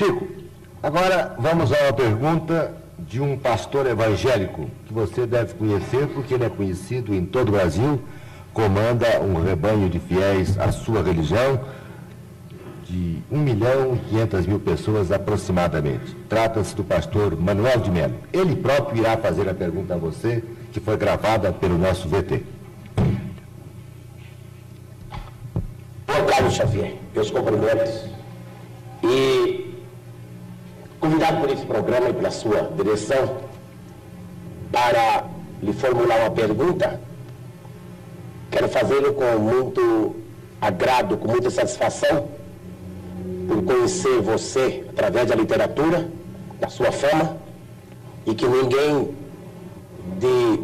Chico, agora vamos a uma pergunta de um pastor evangélico que você deve conhecer porque ele é conhecido em todo o Brasil, comanda um rebanho de fiéis à sua religião de 1 milhão e 500 mil pessoas aproximadamente. Trata-se do pastor Manuel de Mello. Ele próprio irá fazer a pergunta a você, que foi gravada pelo nosso VT. Boa tarde, Xavier. Meus cumprimentos. E convidado por esse programa e pela sua direção para lhe formular uma pergunta, quero fazê-lo com muito agrado, com muita satisfação por conhecer você através da literatura, da sua fama, e que ninguém de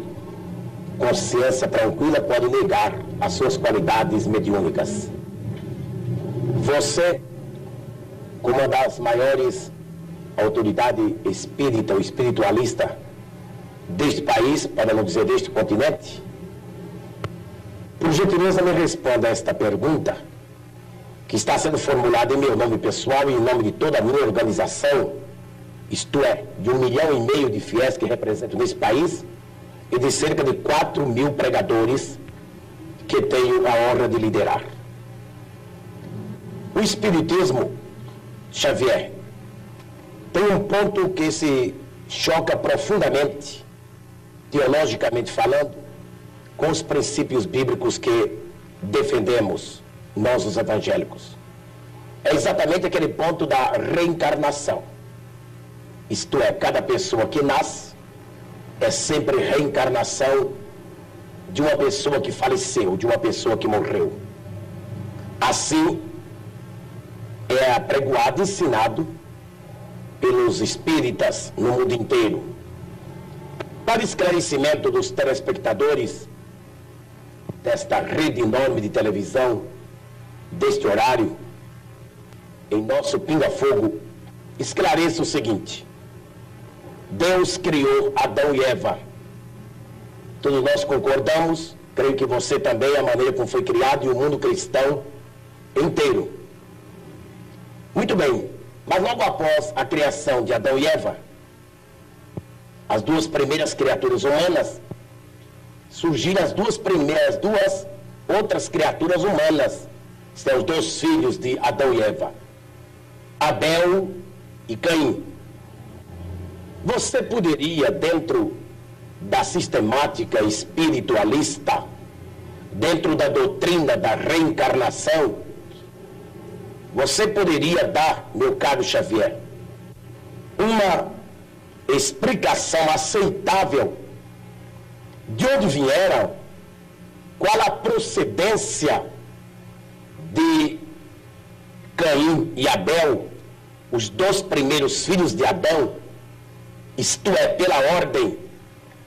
consciência tranquila pode negar as suas qualidades mediúnicas. Você, como uma das maiores autoridades espírita ou espiritualista deste país, para não dizer deste continente, por gentileza me responda a esta pergunta que está sendo formulado em meu nome pessoal e em nome de toda a minha organização, isto é, de um milhão e meio de fiéis que represento nesse país e de cerca de 4 mil pregadores que tenho a honra de liderar. O Espiritismo, Xavier, tem um ponto que se choca profundamente, teologicamente falando, com os princípios bíblicos que defendemos nós os evangélicos. É exatamente aquele ponto da reencarnação. Isto é, cada pessoa que nasce é sempre reencarnação de uma pessoa que faleceu, de uma pessoa que morreu. Assim, é apregoado, ensinado pelos espíritas no mundo inteiro. Para esclarecimento dos telespectadores desta rede enorme de televisão, deste horário, em nosso pinga-fogo, esclareça o seguinte: Deus criou Adão e Eva. Todos nós concordamos, creio que você também, a maneira como foi criado e o mundo cristão inteiro. Muito bem, mas logo após a criação de Adão e Eva, as duas primeiras criaturas humanas, surgiram as duas primeiras, duas outras criaturas humanas, são os dois filhos de Adão e Eva, Abel e Caim. Você poderia, dentro da sistemática espiritualista, dentro da doutrina da reencarnação, você poderia dar, meu caro Xavier, uma explicação aceitável de onde vieram, qual a procedência de Caim e Abel, os dois primeiros filhos de Adão, isto é, pela ordem,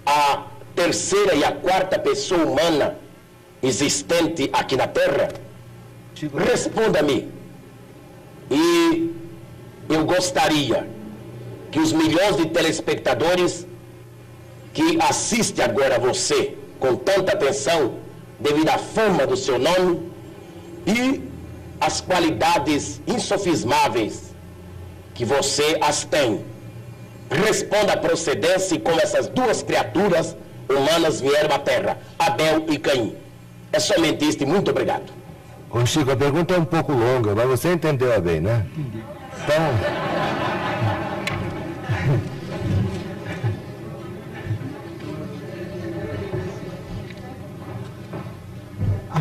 a terceira e a quarta pessoa humana existente aqui na Terra? Responda-me. E eu gostaria que os milhões de telespectadores que assistem agora você com tanta atenção, devido à fama do seu nome, e as qualidades insofismáveis que você as tem. Responda a procedência e como essas duas criaturas humanas vieram à Terra, Abel e Caim. É somente isto e muito obrigado. Ô Chico, a pergunta é um pouco longa, mas você entendeu bem, né? Entendi. Então.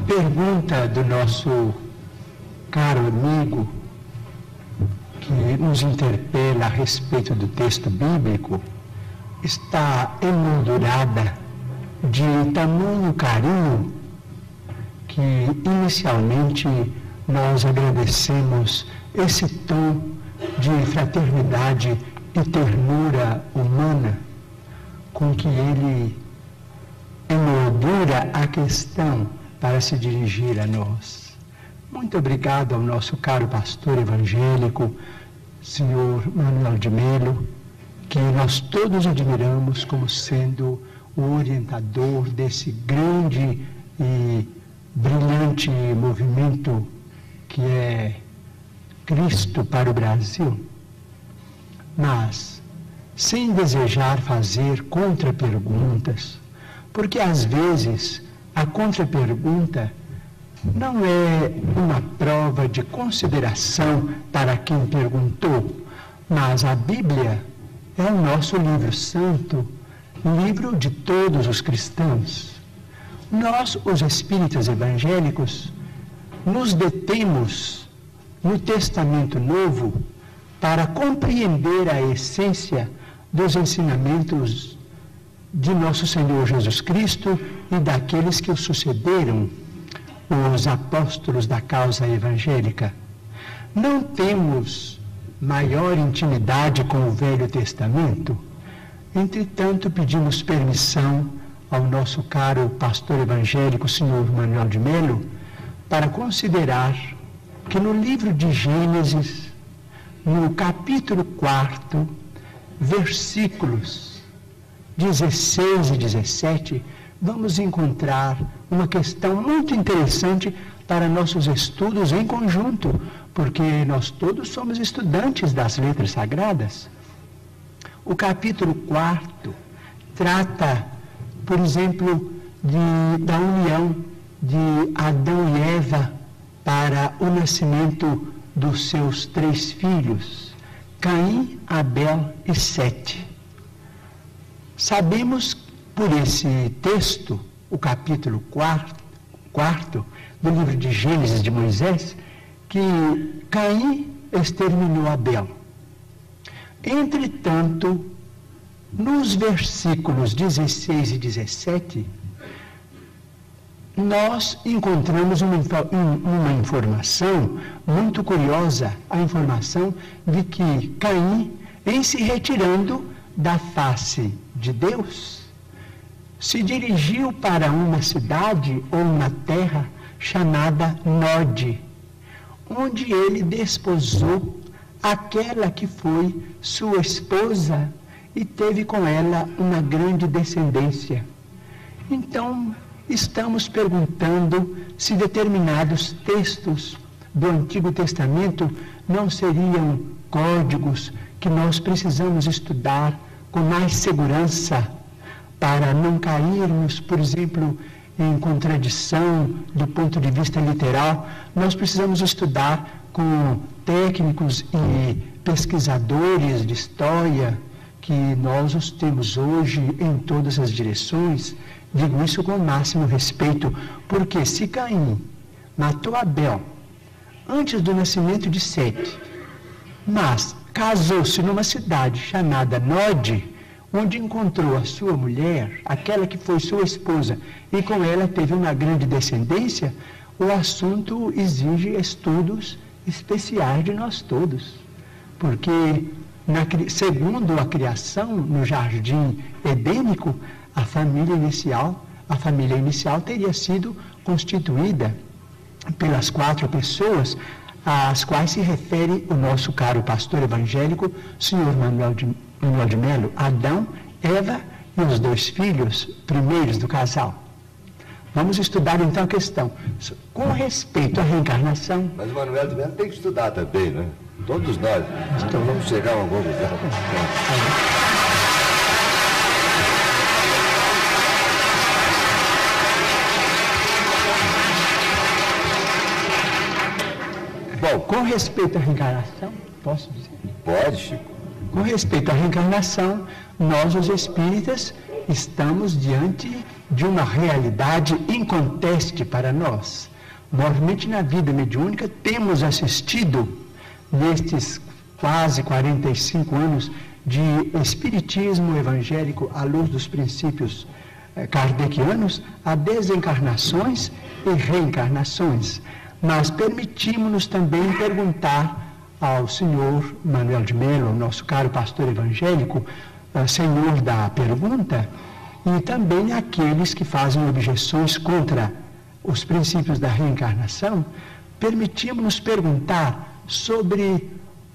pergunta do nosso caro amigo, que nos interpela a respeito do texto bíblico, está emoldurada de tamanho carinho que inicialmente nós agradecemos esse tom de fraternidade e ternura humana com que ele emoldura a questão para se dirigir a nós. Muito obrigado ao nosso caro pastor evangélico, senhor Manuel de Melo, que nós todos admiramos como sendo o orientador desse grande e brilhante movimento que é Cristo para o Brasil. mas sem desejar fazer contra-perguntas, porque às vezes a contra-pergunta não é uma prova de consideração para quem perguntou, mas a Bíblia é o nosso livro santo, livro de todos os cristãos. Nós, os espíritas evangélicos, nos detemos no Testamento Novo para compreender a essência dos ensinamentos de nosso Senhor Jesus Cristo e daqueles que o sucederam, os apóstolos da causa evangélica. Não temos maior intimidade com o Velho Testamento, entretanto, pedimos permissão ao nosso caro pastor evangélico, senhor Manuel de Melo, para considerar que no livro de Gênesis, no capítulo 4, versículos 16 e 17, vamos encontrar uma questão muito interessante para nossos estudos em conjunto, porque nós todos somos estudantes das letras sagradas. O capítulo 4 trata, por exemplo, de, da união de Adão e Eva para o nascimento dos seus três filhos, Caim, Abel e Sete. Sabemos por esse texto, o capítulo 4, quarto do livro de Gênesis de Moisés, que Caim exterminou Abel. Entretanto, nos versículos 16 e 17, nós encontramos uma, uma, informação muito curiosa, a informação de que Caim, em se retirando da face de Deus, se dirigiu para uma cidade ou uma terra chamada Nod, onde ele desposou aquela que foi sua esposa e teve com ela uma grande descendência. Então, estamos perguntando se determinados textos do Antigo Testamento não seriam códigos que nós precisamos estudar com mais segurança para não cairmos, por exemplo, em contradição do ponto de vista literal. Nós precisamos estudar com técnicos e pesquisadores de história que nós os temos hoje em todas as direções Digo isso com o máximo respeito, porque se Caim matou Abel antes do nascimento de Sete, mas casou-se numa cidade chamada Nod, onde encontrou a sua mulher, aquela que foi sua esposa, e com ela teve uma grande descendência, o assunto exige estudos especiais de nós todos. Porque, na, segundo a criação no jardim edênico, a família inicial, a família inicial teria sido constituída pelas quatro pessoas às quais se refere o nosso caro pastor evangélico, senhor Manuel de, Manuel de Melo, Adão, Eva e os dois filhos primeiros do casal. Vamos estudar então a questão com respeito à reencarnação. Mas o Manuel de Melo tem que estudar também, né? Todos nós. Então vamos chegar a uma conclusão. Bom, com respeito à reencarnação, posso dizer? Pode, Chico. Com respeito à reencarnação, nós, os espíritas, estamos diante de uma realidade inconteste para nós. Normalmente, na vida mediúnica, temos assistido, nestes quase 45 anos de espiritismo evangélico à luz dos princípios eh, kardecianos, a desencarnações e reencarnações. Mas permitimos-nos também perguntar ao senhor Manuel de Mello, nosso caro pastor evangélico, uh, senhor da pergunta, e também aqueles que fazem objeções contra os princípios da reencarnação, permitimos-nos perguntar sobre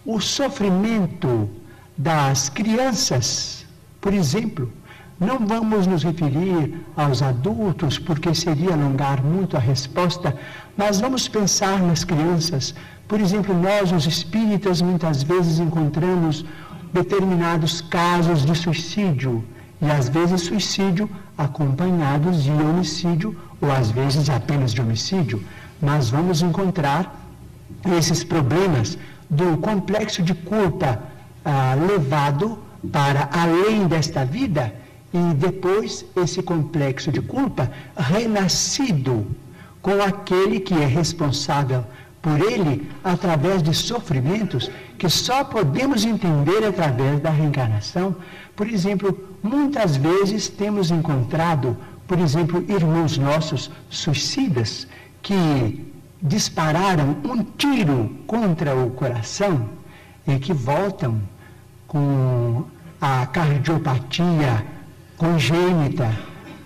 o sofrimento das crianças, por exemplo, não vamos nos referir aos adultos, porque seria alongar muito a resposta, mas vamos pensar nas crianças. Por exemplo, nós, os espíritas, muitas vezes encontramos determinados casos de suicídio, e às vezes suicídio acompanhados de homicídio, ou às vezes apenas de homicídio. Mas vamos encontrar esses problemas do complexo de culpa ah, levado para além desta vida e depois esse complexo de culpa renascido com aquele que é responsável por ele através de sofrimentos que só podemos entender através da reencarnação. Por exemplo, muitas vezes temos encontrado, por exemplo, irmãos nossos suicidas que dispararam um tiro contra o coração e que voltam com a cardiopatia congênita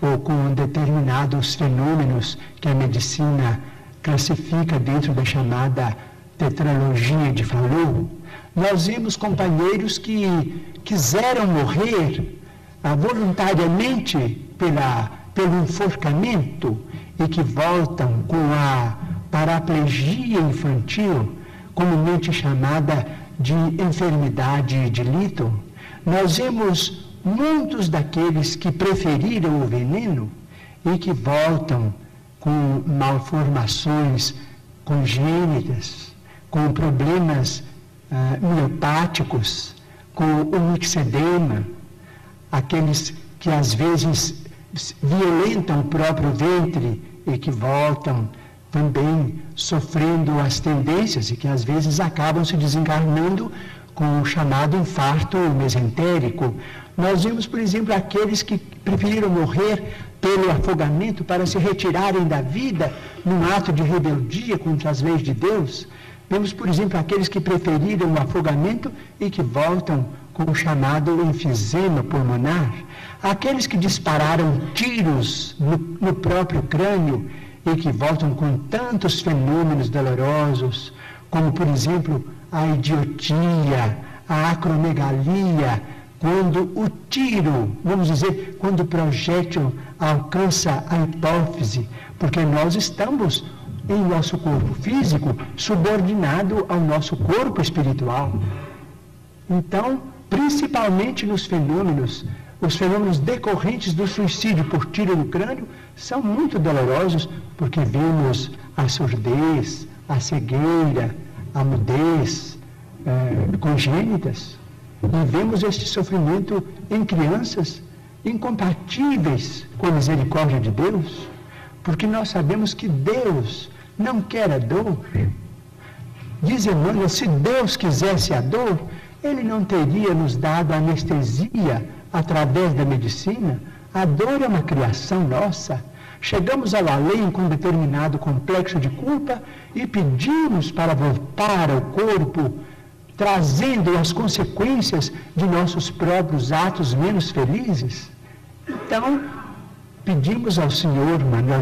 ou com determinados fenômenos que a medicina classifica dentro da chamada tetralogia de Fallot, nós vimos companheiros que quiseram morrer voluntariamente pela, pelo enforcamento e que voltam com a paraplegia infantil, comumente chamada de enfermidade de Litton. Nós vemos muitos daqueles que preferiram o veneno e que voltam com malformações congênitas, com problemas uh, miopáticos, com o mixedema, aqueles que às vezes violentam o próprio ventre e que voltam também sofrendo as tendências e que às vezes acabam se desencarnando com o chamado infarto mesentérico. Nós vimos, por exemplo, aqueles que preferiram morrer pelo afogamento para se retirarem da vida num ato de rebeldia contra as leis de Deus. Vemos, por exemplo, aqueles que preferiram o afogamento e que voltam com o chamado enfisema pulmonar. Aqueles que dispararam tiros no, no próprio crânio e que voltam com tantos fenômenos dolorosos, como, por exemplo, a idiotia, a acromegalia, quando o tiro, vamos dizer, quando o projétil alcança a hipófise, porque nós estamos em nosso corpo físico subordinado ao nosso corpo espiritual. Então, principalmente nos fenômenos, os fenômenos decorrentes do suicídio por tiro no crânio são muito dolorosos, porque vemos a surdez, a cegueira, a mudez é, congênitas. E vemos este sofrimento em crianças incompatíveis com a misericórdia de Deus, porque nós sabemos que Deus não quer a dor. Diz Emmanuel, se Deus quisesse a dor, Ele não teria nos dado anestesia através da medicina. A dor é uma criação nossa. Chegamos ao além com um determinado complexo de culpa e pedimos para voltar ao corpo trazendo as consequências de nossos próprios atos menos felizes? Então, pedimos ao Senhor, Manuel